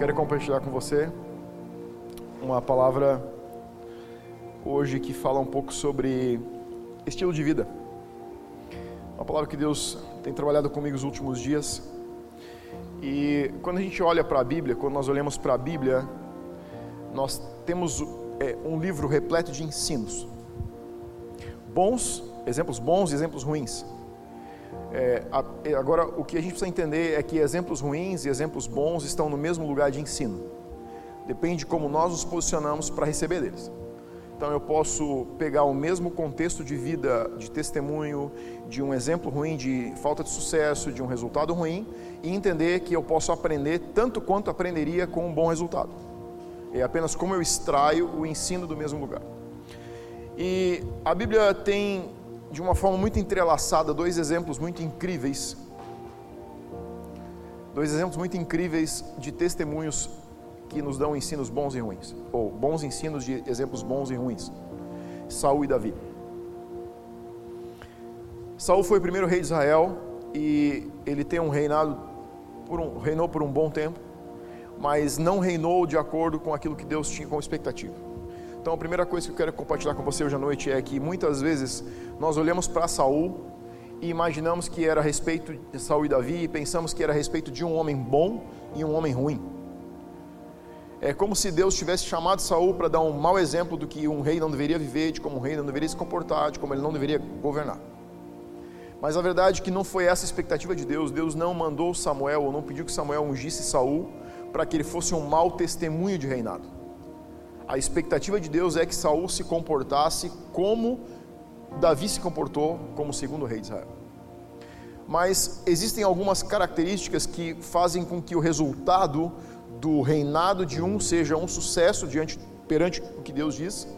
quero compartilhar com você uma palavra hoje que fala um pouco sobre estilo de vida. Uma palavra que Deus tem trabalhado comigo os últimos dias. E quando a gente olha para a Bíblia, quando nós olhamos para a Bíblia, nós temos é, um livro repleto de ensinos. Bons, exemplos bons e exemplos ruins. É, agora, o que a gente precisa entender é que exemplos ruins e exemplos bons estão no mesmo lugar de ensino. Depende de como nós nos posicionamos para receber deles. Então, eu posso pegar o mesmo contexto de vida, de testemunho, de um exemplo ruim, de falta de sucesso, de um resultado ruim, e entender que eu posso aprender tanto quanto aprenderia com um bom resultado. É apenas como eu extraio o ensino do mesmo lugar. E a Bíblia tem de uma forma muito entrelaçada dois exemplos muito incríveis. Dois exemplos muito incríveis de testemunhos que nos dão ensinos bons e ruins, ou bons ensinos de exemplos bons e ruins. Saul e Davi. Saul foi o primeiro rei de Israel e ele tem um reinado por um, reinou por um bom tempo, mas não reinou de acordo com aquilo que Deus tinha como expectativa. Então a primeira coisa que eu quero compartilhar com você hoje à noite é que muitas vezes nós olhamos para Saul e imaginamos que era a respeito de Saul e Davi e pensamos que era a respeito de um homem bom e um homem ruim. É como se Deus tivesse chamado Saul para dar um mau exemplo do que um rei não deveria viver, de como um rei não deveria se comportar, de como ele não deveria governar. Mas a verdade é que não foi essa a expectativa de Deus. Deus não mandou Samuel ou não pediu que Samuel ungisse Saul para que ele fosse um mau testemunho de reinado a expectativa de Deus é que Saul se comportasse como Davi se comportou como segundo rei de Israel. Mas existem algumas características que fazem com que o resultado do reinado de um seja um sucesso diante perante o que Deus diz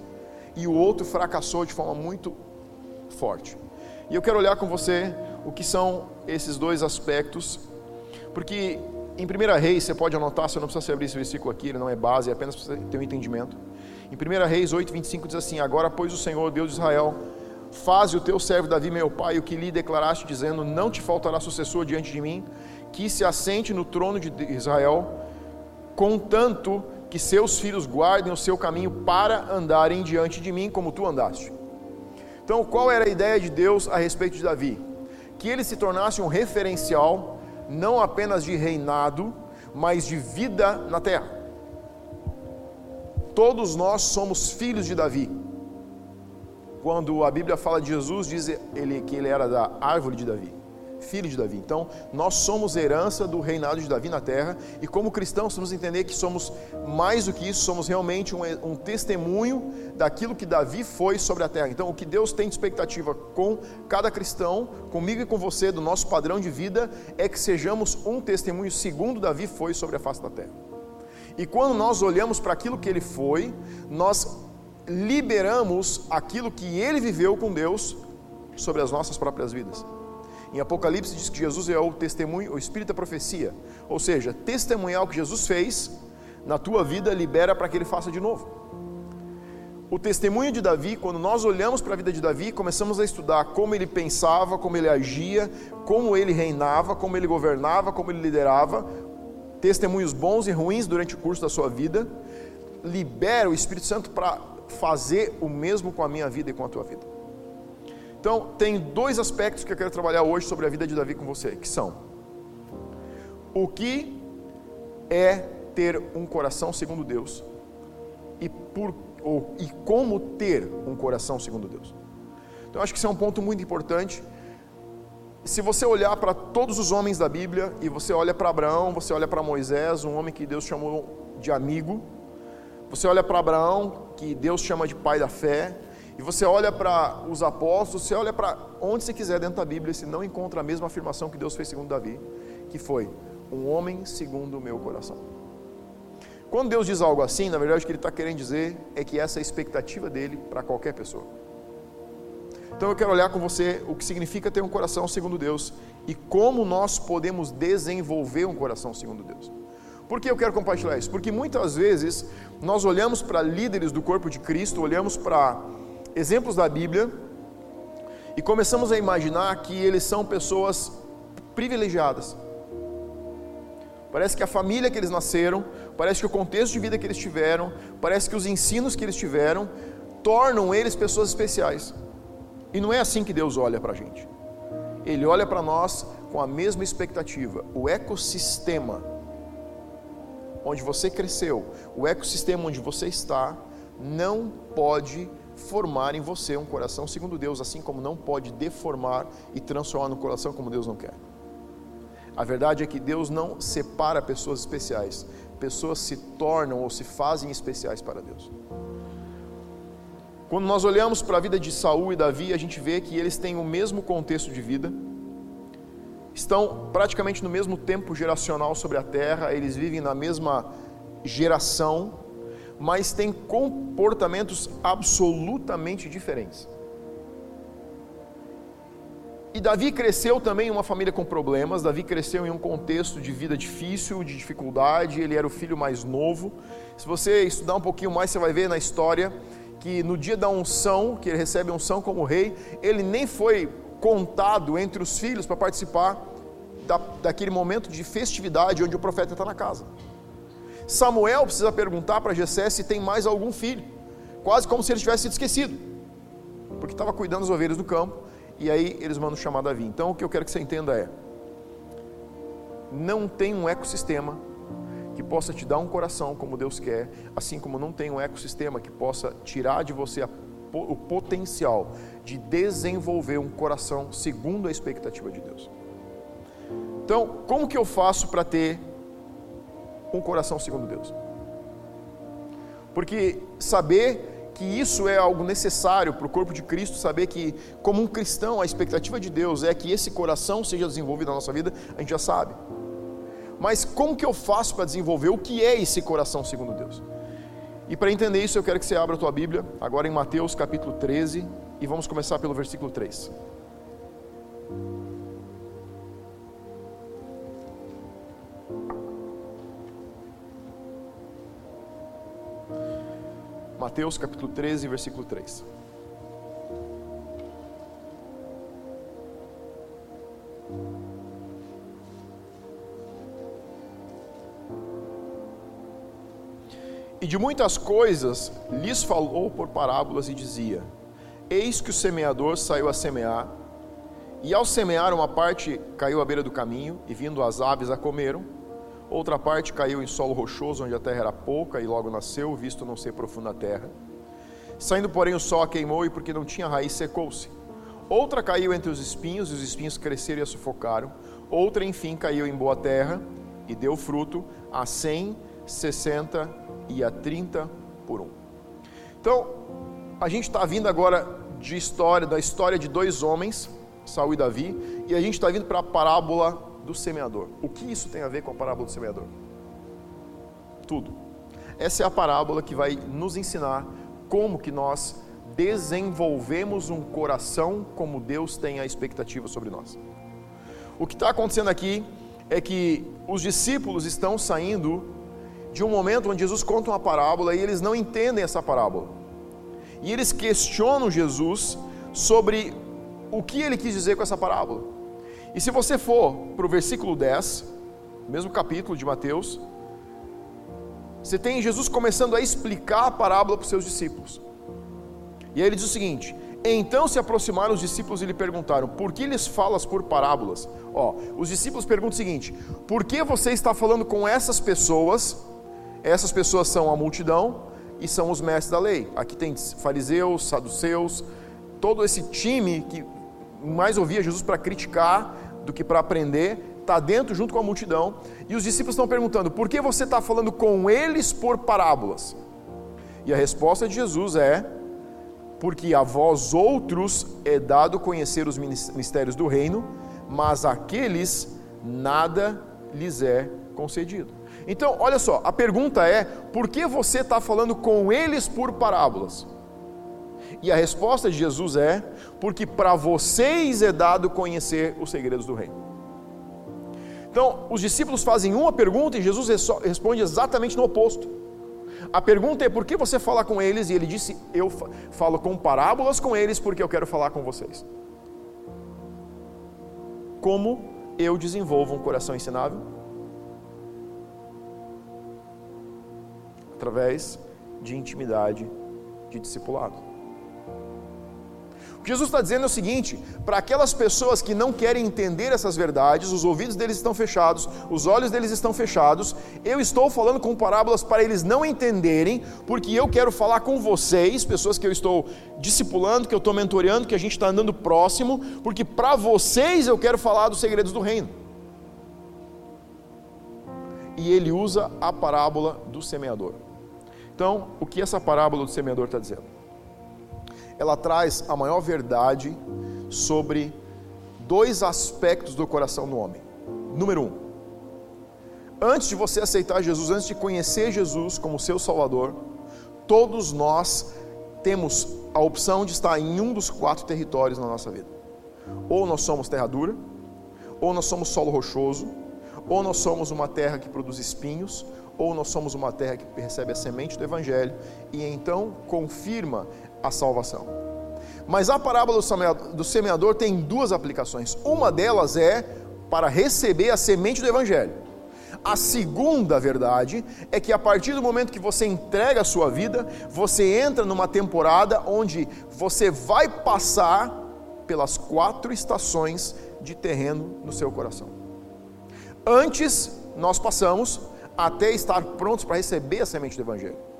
e o outro fracassou de forma muito forte. E eu quero olhar com você o que são esses dois aspectos, porque em 1 Reis, você pode anotar, você não precisa abrir esse versículo aqui, ele não é base, é apenas para você ter um entendimento. Em 1 Reis 8, 25 diz assim: Agora, pois, o Senhor, Deus de Israel, faze o teu servo Davi, meu pai, o que lhe declaraste, dizendo: Não te faltará sucessor diante de mim, que se assente no trono de Israel, contanto que seus filhos guardem o seu caminho para andarem diante de mim, como tu andaste. Então, qual era a ideia de Deus a respeito de Davi? Que ele se tornasse um referencial não apenas de reinado, mas de vida na terra. Todos nós somos filhos de Davi. Quando a Bíblia fala de Jesus, diz ele que ele era da árvore de Davi filho de Davi. Então, nós somos herança do reinado de Davi na terra, e como cristãos, temos que entender que somos mais do que isso, somos realmente um, um testemunho daquilo que Davi foi sobre a terra. Então, o que Deus tem de expectativa com cada cristão, comigo e com você, do nosso padrão de vida, é que sejamos um testemunho segundo Davi foi sobre a face da terra. E quando nós olhamos para aquilo que ele foi, nós liberamos aquilo que ele viveu com Deus sobre as nossas próprias vidas. Em Apocalipse diz que Jesus é o testemunho, o espírito da profecia. Ou seja, testemunhar o que Jesus fez na tua vida libera para que ele faça de novo. O testemunho de Davi, quando nós olhamos para a vida de Davi, começamos a estudar como ele pensava, como ele agia, como ele reinava, como ele governava, como ele liderava, testemunhos bons e ruins durante o curso da sua vida, libera o Espírito Santo para fazer o mesmo com a minha vida e com a tua vida. Então, tem dois aspectos que eu quero trabalhar hoje sobre a vida de Davi com você, que são o que é ter um coração segundo Deus e, por, ou, e como ter um coração segundo Deus. Então, acho que isso é um ponto muito importante. Se você olhar para todos os homens da Bíblia e você olha para Abraão, você olha para Moisés, um homem que Deus chamou de amigo, você olha para Abraão, que Deus chama de pai da fé, e você olha para os apóstolos, você olha para onde você quiser dentro da Bíblia, você não encontra a mesma afirmação que Deus fez segundo Davi, que foi um homem segundo o meu coração. Quando Deus diz algo assim, na verdade o que Ele está querendo dizer é que essa é a expectativa dele para qualquer pessoa. Então eu quero olhar com você o que significa ter um coração segundo Deus e como nós podemos desenvolver um coração segundo Deus. Por que eu quero compartilhar isso? Porque muitas vezes nós olhamos para líderes do corpo de Cristo, olhamos para exemplos da Bíblia e começamos a imaginar que eles são pessoas privilegiadas. Parece que a família que eles nasceram, parece que o contexto de vida que eles tiveram, parece que os ensinos que eles tiveram, tornam eles pessoas especiais. E não é assim que Deus olha para a gente. Ele olha para nós com a mesma expectativa. O ecossistema onde você cresceu, o ecossistema onde você está, não pode formar em você um coração segundo Deus, assim como não pode deformar e transformar no coração como Deus não quer. A verdade é que Deus não separa pessoas especiais, pessoas se tornam ou se fazem especiais para Deus. Quando nós olhamos para a vida de Saul e Davi, a gente vê que eles têm o mesmo contexto de vida, estão praticamente no mesmo tempo geracional sobre a terra, eles vivem na mesma geração, mas têm comportamentos absolutamente diferentes. E Davi cresceu também em uma família com problemas, Davi cresceu em um contexto de vida difícil, de dificuldade, ele era o filho mais novo. Se você estudar um pouquinho mais, você vai ver na história que no dia da unção, que ele recebe a unção como rei, ele nem foi contado entre os filhos para participar da, daquele momento de festividade onde o profeta está na casa. Samuel precisa perguntar para Jessé se tem mais algum filho, quase como se ele tivesse sido esquecido, porque estava cuidando das ovelhas do campo, e aí eles mandam chamar Davi. Então o que eu quero que você entenda é: não tem um ecossistema que possa te dar um coração como Deus quer, assim como não tem um ecossistema que possa tirar de você a, o potencial de desenvolver um coração segundo a expectativa de Deus. Então, como que eu faço para ter um coração segundo Deus? Porque saber que isso é algo necessário para o corpo de Cristo, saber que, como um cristão, a expectativa de Deus é que esse coração seja desenvolvido na nossa vida, a gente já sabe. Mas como que eu faço para desenvolver o que é esse coração segundo Deus? E para entender isso, eu quero que você abra a tua Bíblia, agora em Mateus capítulo 13, e vamos começar pelo versículo 3. Mateus capítulo 13, versículo 3. E de muitas coisas lhes falou por parábolas e dizia: Eis que o semeador saiu a semear, e ao semear, uma parte caiu à beira do caminho, e vindo as aves a comeram, outra parte caiu em solo rochoso, onde a terra era pouca, e logo nasceu, visto não ser profunda a terra. Saindo, porém, o sol a queimou, e porque não tinha raiz, secou-se. Outra caiu entre os espinhos, e os espinhos cresceram e a sufocaram. Outra, enfim, caiu em boa terra, e deu fruto a cem, sessenta e a 30 por 1. Então, a gente está vindo agora de história, da história de dois homens, Saul e Davi, e a gente está vindo para a parábola do semeador. O que isso tem a ver com a parábola do semeador? Tudo. Essa é a parábola que vai nos ensinar como que nós desenvolvemos um coração como Deus tem a expectativa sobre nós. O que está acontecendo aqui é que os discípulos estão saindo de um momento onde Jesus conta uma parábola e eles não entendem essa parábola. E eles questionam Jesus sobre o que ele quis dizer com essa parábola. E se você for para o versículo 10, mesmo capítulo de Mateus, você tem Jesus começando a explicar a parábola para os seus discípulos. E aí ele diz o seguinte: Então se aproximaram os discípulos e lhe perguntaram: Por que lhes falas por parábolas? Ó, os discípulos perguntam o seguinte: Por que você está falando com essas pessoas essas pessoas são a multidão e são os mestres da lei. Aqui tem fariseus, saduceus, todo esse time que mais ouvia Jesus para criticar do que para aprender, está dentro junto com a multidão. E os discípulos estão perguntando: por que você está falando com eles por parábolas? E a resposta de Jesus é: porque a vós outros é dado conhecer os mistérios do reino, mas aqueles nada lhes é concedido. Então, olha só, a pergunta é: por que você está falando com eles por parábolas? E a resposta de Jesus é: porque para vocês é dado conhecer os segredos do reino. Então, os discípulos fazem uma pergunta e Jesus responde exatamente no oposto. A pergunta é: por que você fala com eles? E ele disse: Eu falo com parábolas com eles porque eu quero falar com vocês. Como eu desenvolvo um coração ensinável? Através de intimidade, de discipulado. O que Jesus está dizendo é o seguinte: para aquelas pessoas que não querem entender essas verdades, os ouvidos deles estão fechados, os olhos deles estão fechados, eu estou falando com parábolas para eles não entenderem, porque eu quero falar com vocês, pessoas que eu estou discipulando, que eu estou mentoreando, que a gente está andando próximo, porque para vocês eu quero falar dos segredos do reino. E ele usa a parábola do semeador. Então, o que essa parábola do semeador está dizendo? ela traz a maior verdade sobre dois aspectos do coração do homem. Número um, antes de você aceitar Jesus, antes de conhecer Jesus como seu Salvador, todos nós temos a opção de estar em um dos quatro territórios na nossa vida. Ou nós somos terra dura, ou nós somos solo rochoso, ou nós somos uma terra que produz espinhos, ou nós somos uma terra que recebe a semente do Evangelho e então confirma a salvação. Mas a parábola do semeador tem duas aplicações. Uma delas é para receber a semente do Evangelho. A segunda verdade é que a partir do momento que você entrega a sua vida, você entra numa temporada onde você vai passar pelas quatro estações de terreno no seu coração. Antes, nós passamos até estar prontos para receber a semente do Evangelho.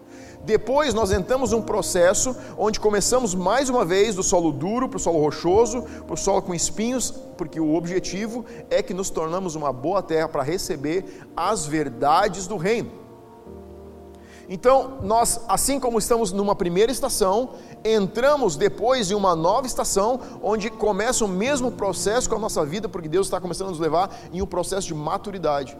Depois nós entramos num processo onde começamos mais uma vez do solo duro para o solo rochoso, para o solo com espinhos, porque o objetivo é que nos tornamos uma boa terra para receber as verdades do reino. Então, nós, assim como estamos numa primeira estação, entramos depois em uma nova estação, onde começa o mesmo processo com a nossa vida, porque Deus está começando a nos levar em um processo de maturidade.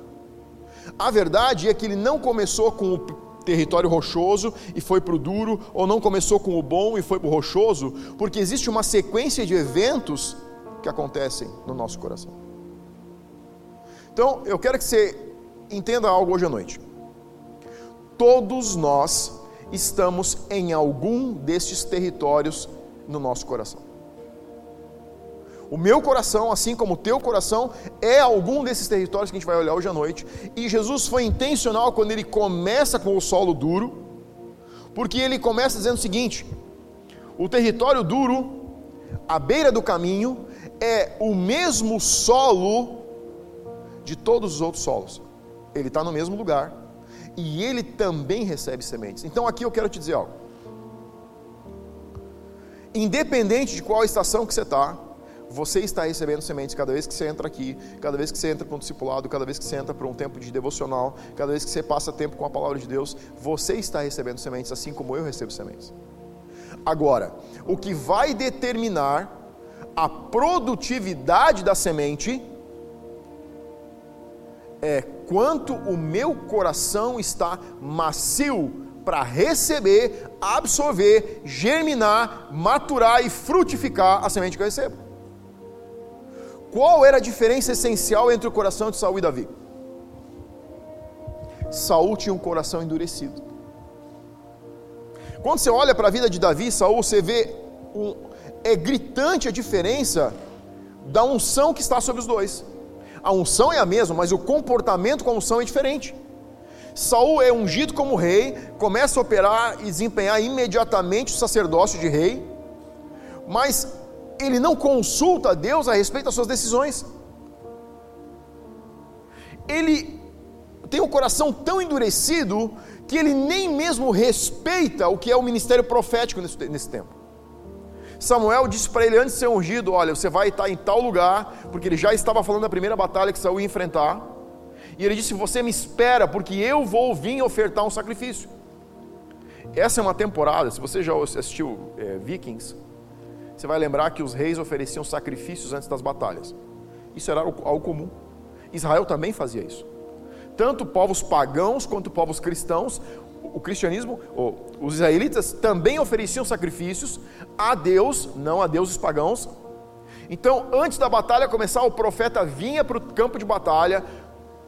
A verdade é que ele não começou com o território rochoso e foi para o duro, ou não começou com o bom e foi para o rochoso, porque existe uma sequência de eventos que acontecem no nosso coração. Então, eu quero que você entenda algo hoje à noite. Todos nós estamos em algum destes territórios no nosso coração. O meu coração, assim como o teu coração, é algum desses territórios que a gente vai olhar hoje à noite. E Jesus foi intencional quando ele começa com o solo duro, porque ele começa dizendo o seguinte: o território duro, à beira do caminho, é o mesmo solo de todos os outros solos. Ele está no mesmo lugar e ele também recebe sementes. Então aqui eu quero te dizer algo. Independente de qual estação que você está, você está recebendo sementes cada vez que você entra aqui, cada vez que você entra para um discipulado, cada vez que você entra para um tempo de devocional, cada vez que você passa tempo com a palavra de Deus, você está recebendo sementes assim como eu recebo sementes. Agora, o que vai determinar a produtividade da semente é quanto o meu coração está macio para receber, absorver, germinar, maturar e frutificar a semente que eu recebo. Qual era a diferença essencial entre o coração de Saul e Davi? Saul tinha um coração endurecido. Quando você olha para a vida de Davi e Saul, você vê um, é gritante a diferença da unção que está sobre os dois. A unção é a mesma, mas o comportamento com a unção é diferente. Saul é ungido como rei, começa a operar e desempenhar imediatamente o sacerdócio de rei, mas ele não consulta a Deus a respeito das suas decisões. Ele tem um coração tão endurecido que ele nem mesmo respeita o que é o ministério profético nesse, nesse tempo. Samuel disse para ele antes de ser ungido: Olha, você vai estar em tal lugar, porque ele já estava falando da primeira batalha que Saul ia enfrentar. E ele disse: Você me espera, porque eu vou vir ofertar um sacrifício. Essa é uma temporada, se você já assistiu é, Vikings, você vai lembrar que os reis ofereciam sacrifícios antes das batalhas. Isso era algo comum. Israel também fazia isso. Tanto povos pagãos quanto povos cristãos, o cristianismo, os israelitas também ofereciam sacrifícios a Deus, não a deuses pagãos. Então, antes da batalha começar, o profeta vinha para o campo de batalha,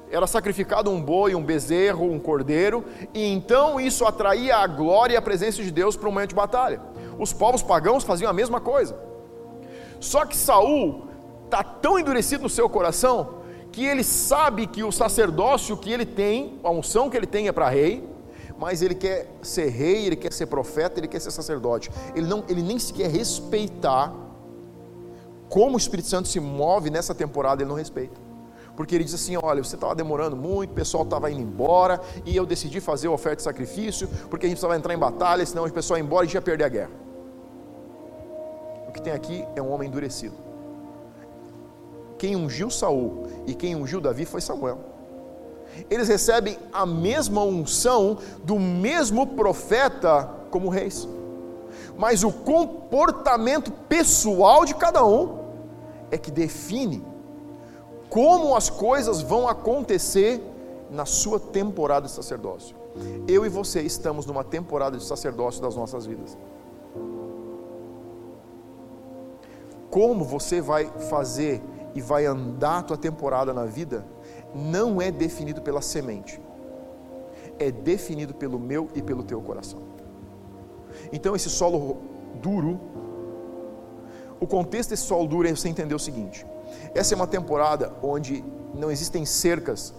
era sacrificado um boi, um bezerro, um cordeiro, e então isso atraía a glória e a presença de Deus para o momento de batalha. Os povos pagãos faziam a mesma coisa. Só que Saul está tão endurecido no seu coração que ele sabe que o sacerdócio que ele tem, a unção que ele tem é para rei, mas ele quer ser rei, ele quer ser profeta, ele quer ser sacerdote. Ele, não, ele nem sequer respeitar como o Espírito Santo se move nessa temporada, ele não respeita. Porque ele diz assim: olha, você estava demorando muito, o pessoal estava indo embora, e eu decidi fazer a oferta de sacrifício, porque a gente precisava entrar em batalha, senão o pessoal ia embora e a gente ia perder a guerra. Que tem aqui é um homem endurecido. Quem ungiu Saul e quem ungiu Davi foi Samuel. Eles recebem a mesma unção do mesmo profeta como reis. Mas o comportamento pessoal de cada um é que define como as coisas vão acontecer na sua temporada de sacerdócio. Eu e você estamos numa temporada de sacerdócio das nossas vidas. Como você vai fazer e vai andar a tua temporada na vida não é definido pela semente. É definido pelo meu e pelo teu coração. Então esse solo duro, o contexto desse solo duro é você entender o seguinte: essa é uma temporada onde não existem cercas,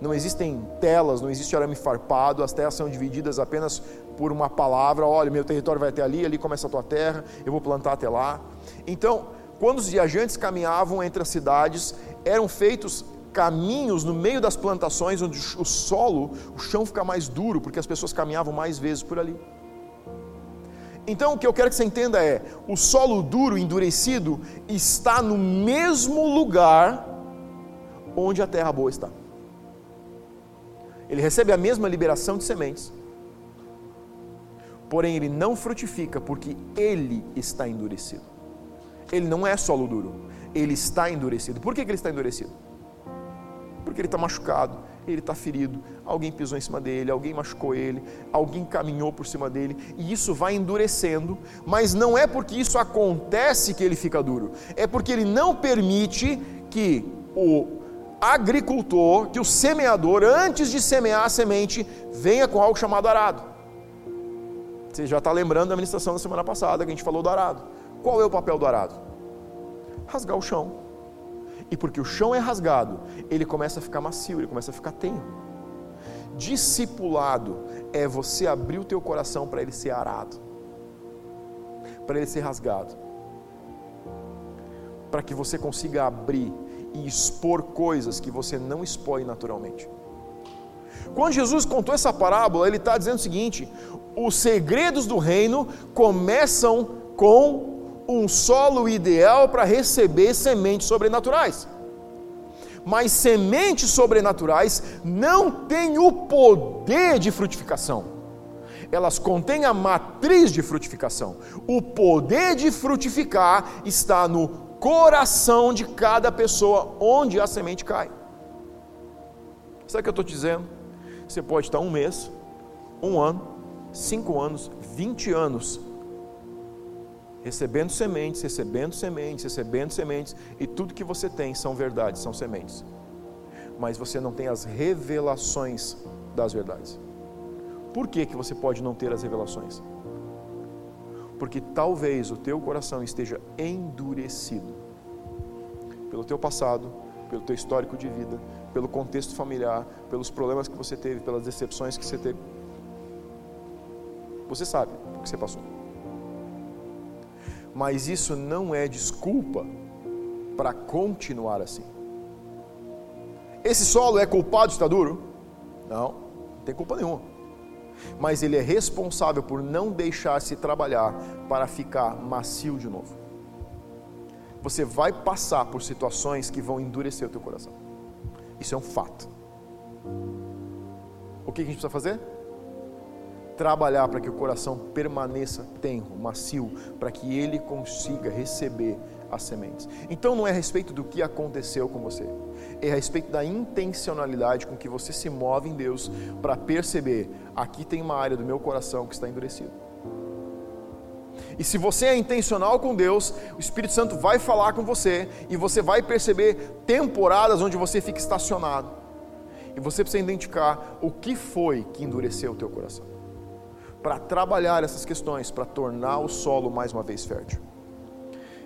não existem telas, não existe arame farpado, as terras são divididas apenas por uma palavra: olha, meu território vai até ali, ali começa a tua terra, eu vou plantar até lá. Então, quando os viajantes caminhavam entre as cidades, eram feitos caminhos no meio das plantações, onde o solo, o chão fica mais duro, porque as pessoas caminhavam mais vezes por ali. Então o que eu quero que você entenda é: o solo duro, endurecido, está no mesmo lugar onde a terra boa está. Ele recebe a mesma liberação de sementes, porém ele não frutifica porque ele está endurecido. Ele não é solo duro, ele está endurecido. Por que, que ele está endurecido? Porque ele está machucado, ele está ferido, alguém pisou em cima dele, alguém machucou ele, alguém caminhou por cima dele, e isso vai endurecendo, mas não é porque isso acontece que ele fica duro, é porque ele não permite que o agricultor, que o semeador, antes de semear a semente, venha com algo chamado arado. Você já está lembrando da ministração da semana passada que a gente falou do arado. Qual é o papel do arado? Rasgar o chão e porque o chão é rasgado, ele começa a ficar macio, ele começa a ficar tenro. Discipulado é você abrir o teu coração para ele ser arado, para ele ser rasgado, para que você consiga abrir e expor coisas que você não expõe naturalmente. Quando Jesus contou essa parábola, ele está dizendo o seguinte: os segredos do reino começam com um solo ideal para receber sementes sobrenaturais. Mas sementes sobrenaturais não têm o poder de frutificação. Elas contêm a matriz de frutificação. O poder de frutificar está no coração de cada pessoa onde a semente cai. Sabe o que eu estou dizendo? Você pode estar um mês, um ano, cinco anos, vinte anos recebendo sementes, recebendo sementes, recebendo sementes, e tudo que você tem são verdades, são sementes. Mas você não tem as revelações das verdades. Por que, que você pode não ter as revelações? Porque talvez o teu coração esteja endurecido pelo teu passado, pelo teu histórico de vida, pelo contexto familiar, pelos problemas que você teve, pelas decepções que você teve. Você sabe o que você passou mas isso não é desculpa para continuar assim. Esse solo é culpado de estar duro? Não, não tem culpa nenhuma. Mas ele é responsável por não deixar-se trabalhar para ficar macio de novo. Você vai passar por situações que vão endurecer o teu coração. Isso é um fato. O que a gente precisa fazer? Trabalhar para que o coração permaneça tenro, macio, para que ele consiga receber as sementes. Então não é a respeito do que aconteceu com você, é a respeito da intencionalidade com que você se move em Deus para perceber: aqui tem uma área do meu coração que está endurecido. E se você é intencional com Deus, o Espírito Santo vai falar com você e você vai perceber temporadas onde você fica estacionado. E você precisa identificar o que foi que endureceu o teu coração para trabalhar essas questões, para tornar o solo mais uma vez fértil.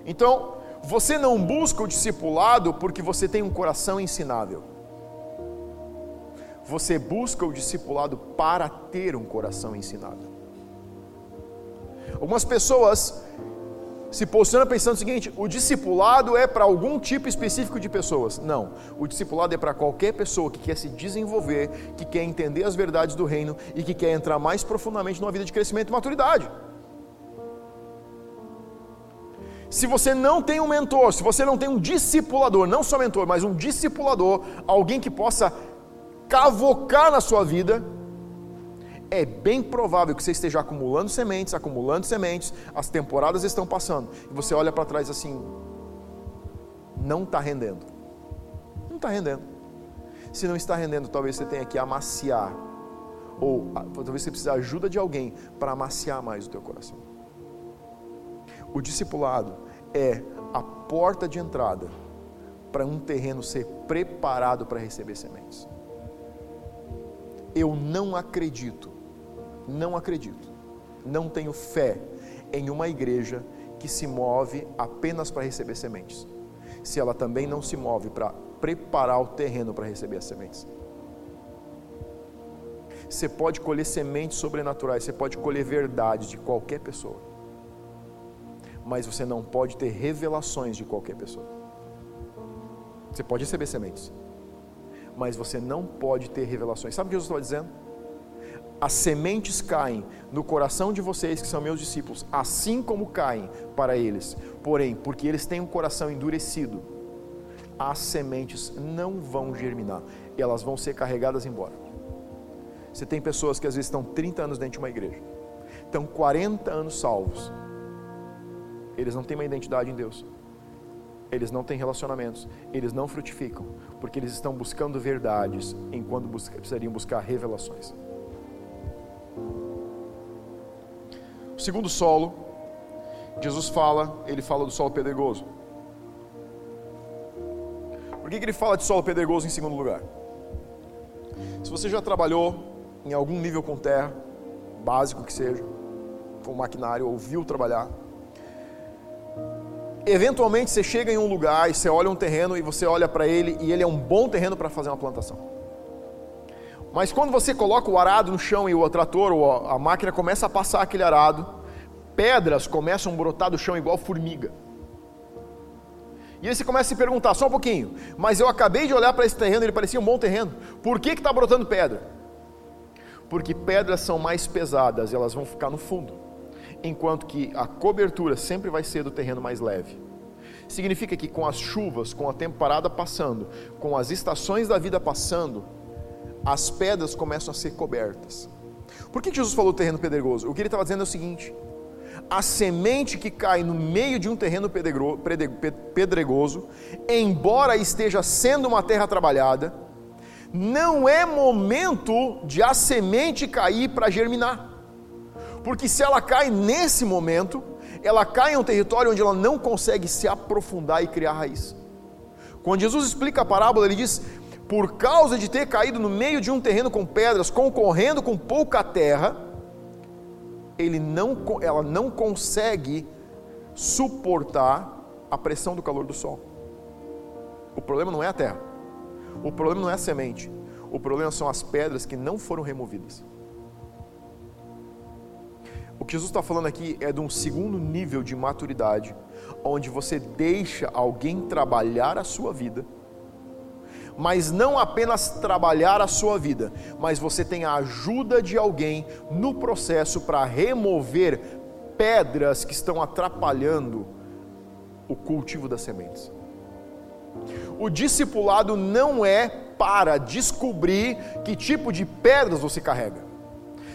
Então, você não busca o discipulado porque você tem um coração ensinável. você busca o discipulado para ter um coração ensinado. Algumas pessoas se posicionam pensando o seguinte: o discipulado é para algum tipo específico de pessoas. Não, o discipulado é para qualquer pessoa que quer se desenvolver, que quer entender as verdades do reino e que quer entrar mais profundamente numa vida de crescimento e maturidade. Se você não tem um mentor, se você não tem um discipulador, não só mentor, mas um discipulador, alguém que possa cavocar na sua vida, é bem provável que você esteja acumulando sementes, acumulando sementes, as temporadas estão passando, e você olha para trás assim, não está rendendo. Não está rendendo. Se não está rendendo, talvez você tenha que amaciar, ou ah, talvez você precise de ajuda de alguém para amaciar mais o teu coração. O discipulado é a porta de entrada para um terreno ser preparado para receber sementes. Eu não acredito, não acredito, não tenho fé em uma igreja que se move apenas para receber sementes, se ela também não se move para preparar o terreno para receber as sementes. Você pode colher sementes sobrenaturais, você pode colher verdades de qualquer pessoa mas você não pode ter revelações de qualquer pessoa. Você pode receber sementes, mas você não pode ter revelações. Sabe o que Jesus estava dizendo? As sementes caem no coração de vocês que são meus discípulos, assim como caem para eles. Porém, porque eles têm um coração endurecido, as sementes não vão germinar, elas vão ser carregadas embora. Você tem pessoas que às vezes estão 30 anos dentro de uma igreja, estão 40 anos salvos, eles não têm uma identidade em Deus. Eles não têm relacionamentos, eles não frutificam, porque eles estão buscando verdades enquanto precisariam buscar revelações. O segundo solo, Jesus fala, ele fala do solo pedregoso. Por que, que ele fala de solo pedregoso em segundo lugar? Se você já trabalhou em algum nível com terra, básico que seja, com maquinário, ouviu trabalhar, eventualmente você chega em um lugar e você olha um terreno e você olha para ele e ele é um bom terreno para fazer uma plantação. Mas quando você coloca o arado no chão e o trator ou a máquina começa a passar aquele arado, pedras começam a brotar do chão igual formiga. E aí você começa a se perguntar, só um pouquinho, mas eu acabei de olhar para esse terreno, ele parecia um bom terreno, por que está brotando pedra? Porque pedras são mais pesadas, elas vão ficar no fundo enquanto que a cobertura sempre vai ser do terreno mais leve. Significa que com as chuvas, com a temporada passando, com as estações da vida passando, as pedras começam a ser cobertas. Por que Jesus falou terreno pedregoso? O que ele estava dizendo é o seguinte: a semente que cai no meio de um terreno pedregoso, embora esteja sendo uma terra trabalhada, não é momento de a semente cair para germinar. Porque se ela cai nesse momento, ela cai em um território onde ela não consegue se aprofundar e criar raiz. Quando Jesus explica a parábola, ele diz: por causa de ter caído no meio de um terreno com pedras, concorrendo com pouca terra, ele não, ela não consegue suportar a pressão do calor do sol. O problema não é a terra, o problema não é a semente, o problema são as pedras que não foram removidas. O que Jesus está falando aqui é de um segundo nível de maturidade, onde você deixa alguém trabalhar a sua vida, mas não apenas trabalhar a sua vida, mas você tem a ajuda de alguém no processo para remover pedras que estão atrapalhando o cultivo das sementes. O discipulado não é para descobrir que tipo de pedras você carrega,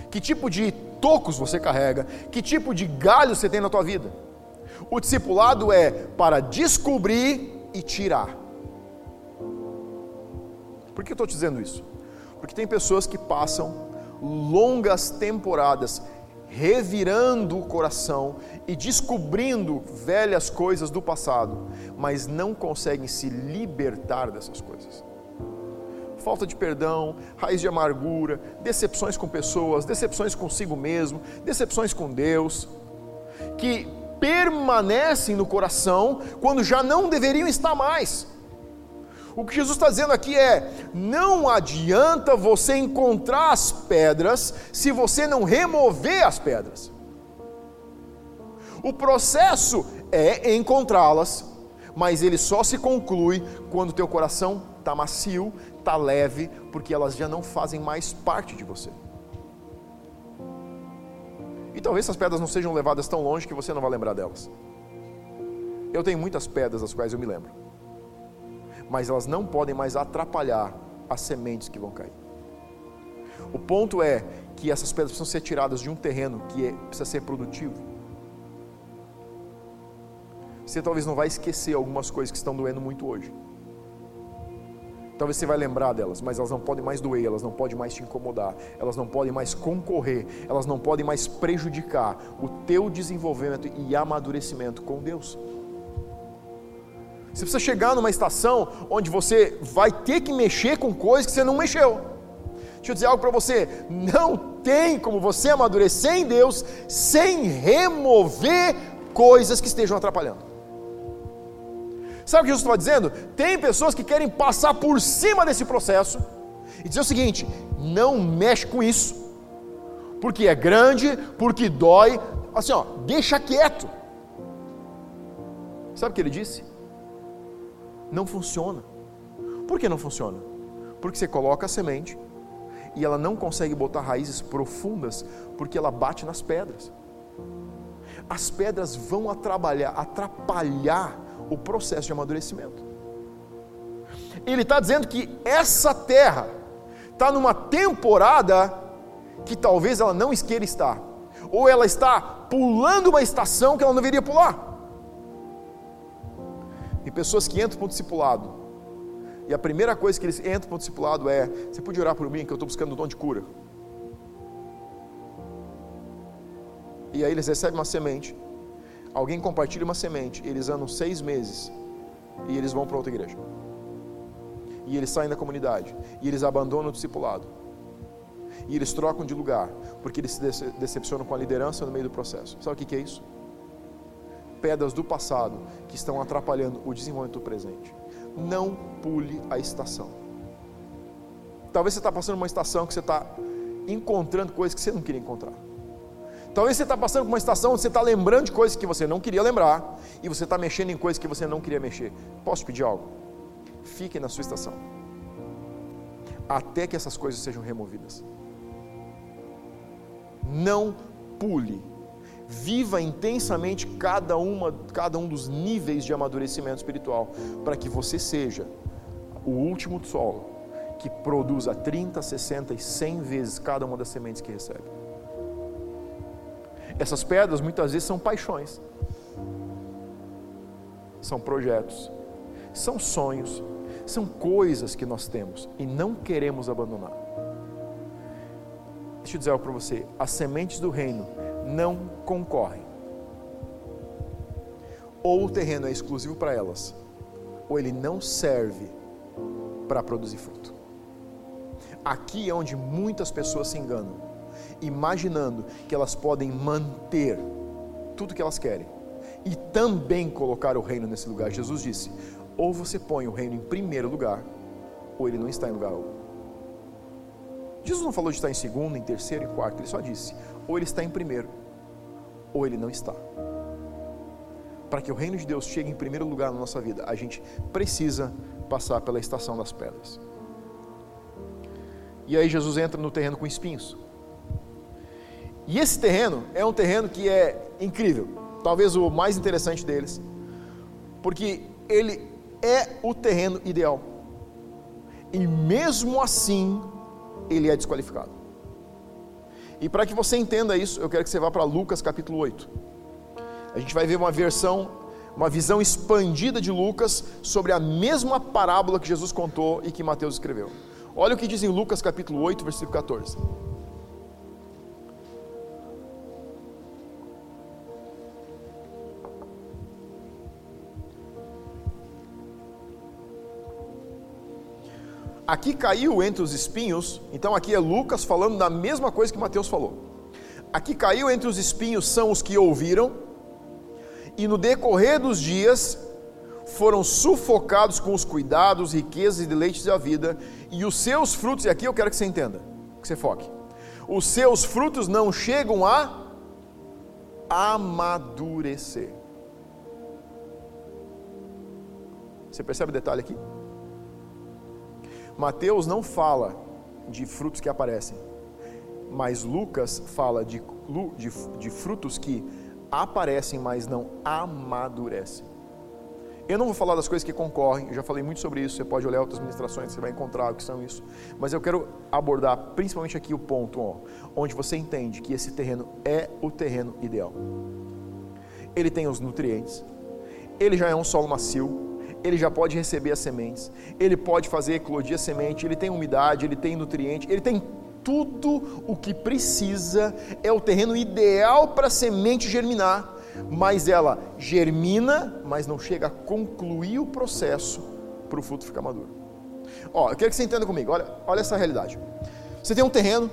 que tipo de tocos você carrega, que tipo de galho você tem na tua vida. O discipulado é para descobrir e tirar. Por que eu estou te dizendo isso? Porque tem pessoas que passam longas temporadas revirando o coração e descobrindo velhas coisas do passado, mas não conseguem se libertar dessas coisas falta de perdão, raiz de amargura, decepções com pessoas, decepções consigo mesmo, decepções com Deus, que permanecem no coração quando já não deveriam estar mais. O que Jesus está dizendo aqui é: não adianta você encontrar as pedras se você não remover as pedras. O processo é encontrá-las, mas ele só se conclui quando teu coração está macio, está leve, porque elas já não fazem mais parte de você. E talvez essas pedras não sejam levadas tão longe que você não vai lembrar delas. Eu tenho muitas pedras das quais eu me lembro mas elas não podem mais atrapalhar as sementes que vão cair. O ponto é que essas pedras precisam ser tiradas de um terreno que é, precisa ser produtivo. Você talvez não vai esquecer algumas coisas que estão doendo muito hoje. Talvez você vai lembrar delas, mas elas não podem mais doer, elas não podem mais te incomodar, elas não podem mais concorrer, elas não podem mais prejudicar o teu desenvolvimento e amadurecimento com Deus. Você precisa chegar numa estação onde você vai ter que mexer com coisas que você não mexeu. Deixa eu dizer algo para você: não tem como você amadurecer em Deus sem remover coisas que estejam atrapalhando. Sabe o que Jesus estava dizendo? Tem pessoas que querem passar por cima desse processo e dizer o seguinte: não mexe com isso, porque é grande, porque dói. Assim, ó, deixa quieto. Sabe o que ele disse? Não funciona. Por que não funciona? Porque você coloca a semente e ela não consegue botar raízes profundas porque ela bate nas pedras. As pedras vão atrapalhar, atrapalhar o processo de amadurecimento. Ele está dizendo que essa terra está numa temporada que talvez ela não queira estar, ou ela está pulando uma estação que ela não deveria pular e pessoas que entram para o discipulado. E a primeira coisa que eles entram para o discipulado é: Você pode orar por mim que eu estou buscando o dom de cura? E aí eles recebem uma semente. Alguém compartilha uma semente. Eles andam seis meses. E eles vão para outra igreja. E eles saem da comunidade. E eles abandonam o discipulado. E eles trocam de lugar. Porque eles se decepcionam com a liderança no meio do processo. Sabe o que é isso? Pedras do passado que estão atrapalhando o desenvolvimento do presente. Não pule a estação. Talvez você está passando uma estação que você está encontrando coisas que você não queria encontrar. Talvez você está passando por uma estação onde você está lembrando de coisas que você não queria lembrar e você está mexendo em coisas que você não queria mexer. Posso pedir algo? Fique na sua estação até que essas coisas sejam removidas. Não pule Viva intensamente cada, uma, cada um dos níveis de amadurecimento espiritual, para que você seja o último solo que produza 30, 60 e 100 vezes cada uma das sementes que recebe. Essas pedras muitas vezes são paixões, são projetos, são sonhos, são coisas que nós temos e não queremos abandonar. Deixa eu dizer algo para você: as sementes do reino não concorrem. Ou o terreno é exclusivo para elas, ou ele não serve para produzir fruto. Aqui é onde muitas pessoas se enganam, imaginando que elas podem manter tudo que elas querem e também colocar o reino nesse lugar. Jesus disse: ou você põe o reino em primeiro lugar, ou ele não está em lugar algum. Jesus não falou de estar em segundo, em terceiro e quarto, ele só disse: ou ele está em primeiro, ou ele não está. Para que o reino de Deus chegue em primeiro lugar na nossa vida, a gente precisa passar pela estação das pedras. E aí Jesus entra no terreno com espinhos. E esse terreno é um terreno que é incrível, talvez o mais interessante deles, porque ele é o terreno ideal. E mesmo assim, ele é desqualificado. E para que você entenda isso, eu quero que você vá para Lucas capítulo 8. A gente vai ver uma versão, uma visão expandida de Lucas sobre a mesma parábola que Jesus contou e que Mateus escreveu. Olha o que diz em Lucas capítulo 8, versículo 14. Aqui caiu entre os espinhos, então aqui é Lucas falando da mesma coisa que Mateus falou. Aqui caiu entre os espinhos são os que ouviram, e no decorrer dos dias foram sufocados com os cuidados, riquezas e deleites da vida, e os seus frutos, e aqui eu quero que você entenda, que você foque. Os seus frutos não chegam a amadurecer. Você percebe o detalhe aqui? Mateus não fala de frutos que aparecem, mas Lucas fala de, de, de frutos que aparecem, mas não amadurecem. Eu não vou falar das coisas que concorrem, eu já falei muito sobre isso, você pode olhar outras ministrações, você vai encontrar o que são isso. Mas eu quero abordar principalmente aqui o ponto ó, onde você entende que esse terreno é o terreno ideal. Ele tem os nutrientes, ele já é um solo macio, ele já pode receber as sementes, ele pode fazer eclodir a semente, ele tem umidade, ele tem nutriente, ele tem tudo o que precisa, é o terreno ideal para a semente germinar mas ela germina, mas não chega a concluir o processo para o fruto ficar maduro. Ó, eu quero que você entenda comigo, olha, olha essa realidade. Você tem um terreno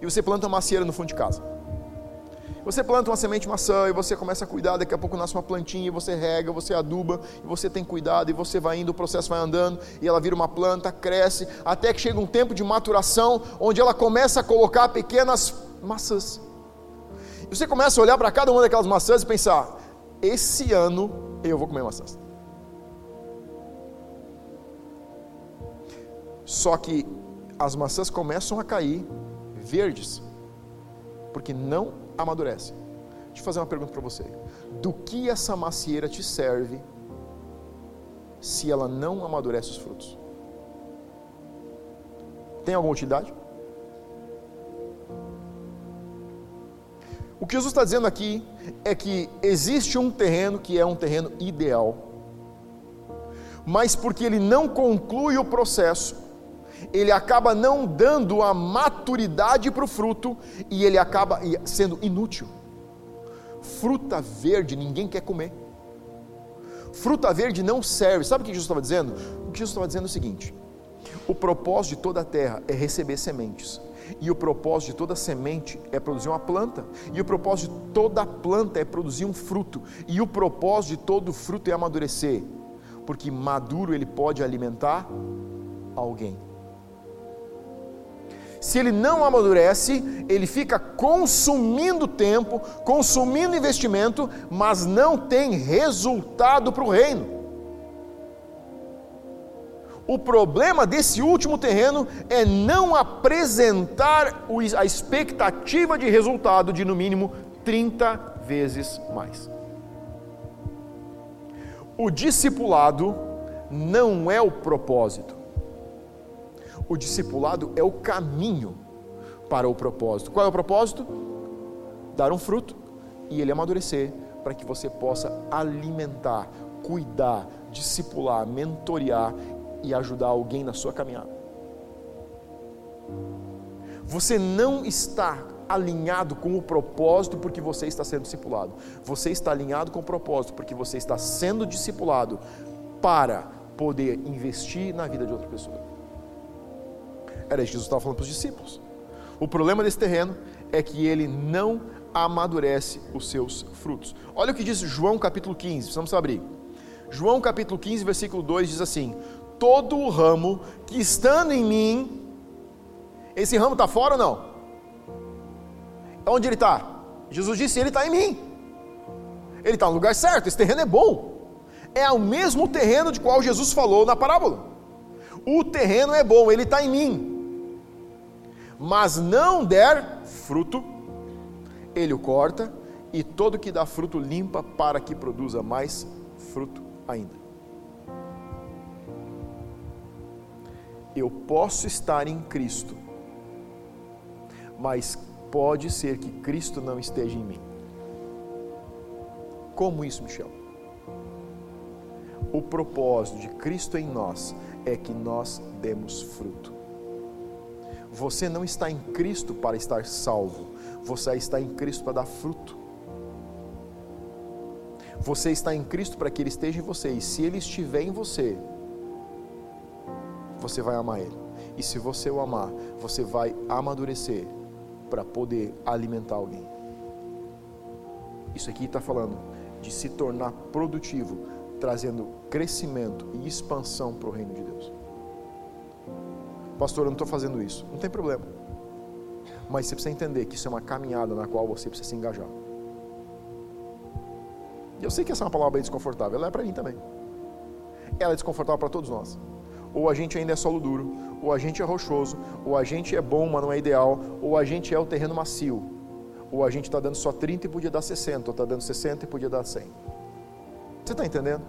e você planta uma macieira no fundo de casa. Você planta uma semente maçã e você começa a cuidar, daqui a pouco nasce uma plantinha e você rega, você aduba, e você tem cuidado e você vai indo, o processo vai andando e ela vira uma planta, cresce, até que chega um tempo de maturação onde ela começa a colocar pequenas maçãs. Você começa a olhar para cada uma daquelas maçãs e pensar: esse ano eu vou comer maçãs. Só que as maçãs começam a cair verdes, porque não amadurecem. Deixa eu fazer uma pergunta para você: do que essa macieira te serve se ela não amadurece os frutos? Tem alguma utilidade? O que Jesus está dizendo aqui é que existe um terreno que é um terreno ideal, mas porque ele não conclui o processo, ele acaba não dando a maturidade para o fruto e ele acaba sendo inútil. Fruta verde ninguém quer comer. Fruta verde não serve. Sabe o que Jesus estava dizendo? O que Jesus estava dizendo é o seguinte: o propósito de toda a terra é receber sementes. E o propósito de toda semente é produzir uma planta. E o propósito de toda planta é produzir um fruto. E o propósito de todo fruto é amadurecer. Porque maduro ele pode alimentar alguém. Se ele não amadurece, ele fica consumindo tempo, consumindo investimento, mas não tem resultado para o reino. O problema desse último terreno é não apresentar a expectativa de resultado de no mínimo 30 vezes mais. O discipulado não é o propósito. O discipulado é o caminho para o propósito. Qual é o propósito? Dar um fruto e ele amadurecer para que você possa alimentar, cuidar, discipular, mentorear e ajudar alguém na sua caminhada. Você não está alinhado com o propósito porque você está sendo discipulado. Você está alinhado com o propósito porque você está sendo discipulado para poder investir na vida de outra pessoa. Era isso que Jesus estava falando para os discípulos. O problema desse terreno é que ele não amadurece os seus frutos. Olha o que diz João capítulo 15, vamos abrir. João capítulo 15, versículo 2 diz assim: todo o ramo que estando em mim, esse ramo está fora ou não? Onde ele está? Jesus disse: Ele está em mim. Ele está no lugar certo, esse terreno é bom. É o mesmo terreno de qual Jesus falou na parábola. O terreno é bom, ele está em mim. Mas não der fruto, ele o corta, e todo que dá fruto limpa para que produza mais fruto ainda. eu posso estar em Cristo, mas pode ser que Cristo não esteja em mim. Como isso, Michel? O propósito de Cristo em nós é que nós demos fruto. Você não está em Cristo para estar salvo, você está em Cristo para dar fruto. Você está em Cristo para que Ele esteja em você, e se Ele estiver em você, você vai amar Ele. E se você o amar, você vai amadurecer para poder alimentar alguém. Isso aqui está falando de se tornar produtivo trazendo crescimento e expansão para o reino de Deus. Pastor, eu não estou fazendo isso. Não tem problema. Mas você precisa entender que isso é uma caminhada na qual você precisa se engajar. E eu sei que essa é uma palavra bem desconfortável. Ela é para mim também. Ela é desconfortável para todos nós. Ou a gente ainda é solo duro, ou a gente é rochoso, ou a gente é bom, mas não é ideal, ou a gente é o terreno macio, ou a gente está dando só 30 e podia dar 60, ou está dando 60 e podia dar 100. Você está entendendo?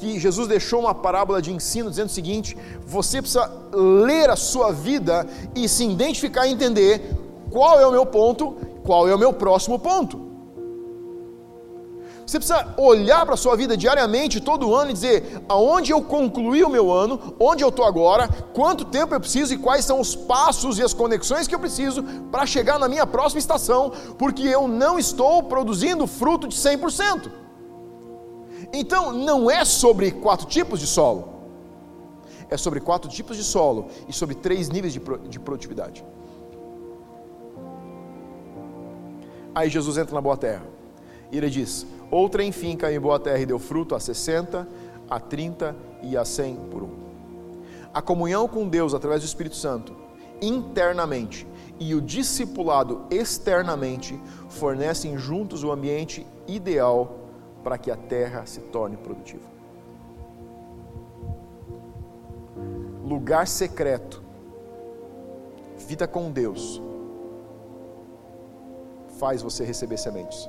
Que Jesus deixou uma parábola de ensino dizendo o seguinte: você precisa ler a sua vida e se identificar e entender qual é o meu ponto, qual é o meu próximo ponto. Você precisa olhar para a sua vida diariamente, todo ano, e dizer aonde eu concluí o meu ano, onde eu estou agora, quanto tempo eu preciso e quais são os passos e as conexões que eu preciso para chegar na minha próxima estação, porque eu não estou produzindo fruto de 100%. Então, não é sobre quatro tipos de solo, é sobre quatro tipos de solo e sobre três níveis de, de produtividade. Aí Jesus entra na boa terra e ele diz: Outra, enfim, caiu em boa terra e deu fruto a 60, a 30 e a 100 por um. A comunhão com Deus através do Espírito Santo, internamente, e o discipulado externamente, fornecem juntos o ambiente ideal para que a terra se torne produtiva. Lugar secreto, vida com Deus, faz você receber sementes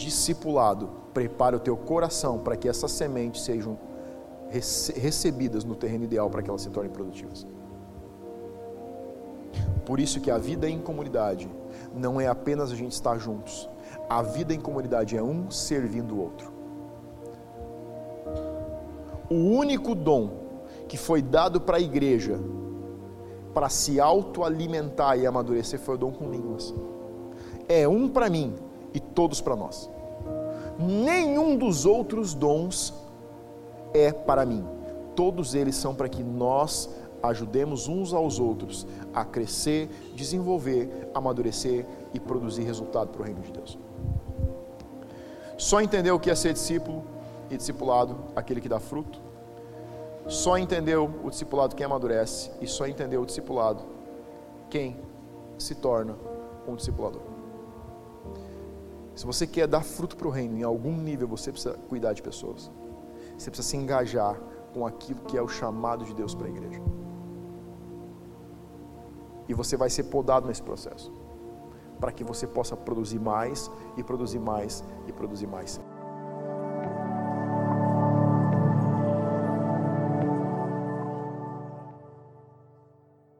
discipulado prepara o teu coração para que essas sementes sejam recebidas no terreno ideal para que elas se tornem produtivas. Por isso que a vida em comunidade não é apenas a gente estar juntos. A vida em comunidade é um servindo o outro. O único dom que foi dado para a igreja para se autoalimentar e amadurecer foi o dom com línguas. É um para mim, e todos para nós. Nenhum dos outros dons é para mim. Todos eles são para que nós ajudemos uns aos outros a crescer, desenvolver, amadurecer e produzir resultado para o reino de Deus. Só entendeu o que é ser discípulo e discipulado, aquele que dá fruto. Só entendeu o discipulado quem amadurece e só entendeu o discipulado quem se torna um discipulador. Se você quer dar fruto para o reino, em algum nível você precisa cuidar de pessoas. Você precisa se engajar com aquilo que é o chamado de Deus para a igreja. E você vai ser podado nesse processo, para que você possa produzir mais e produzir mais e produzir mais.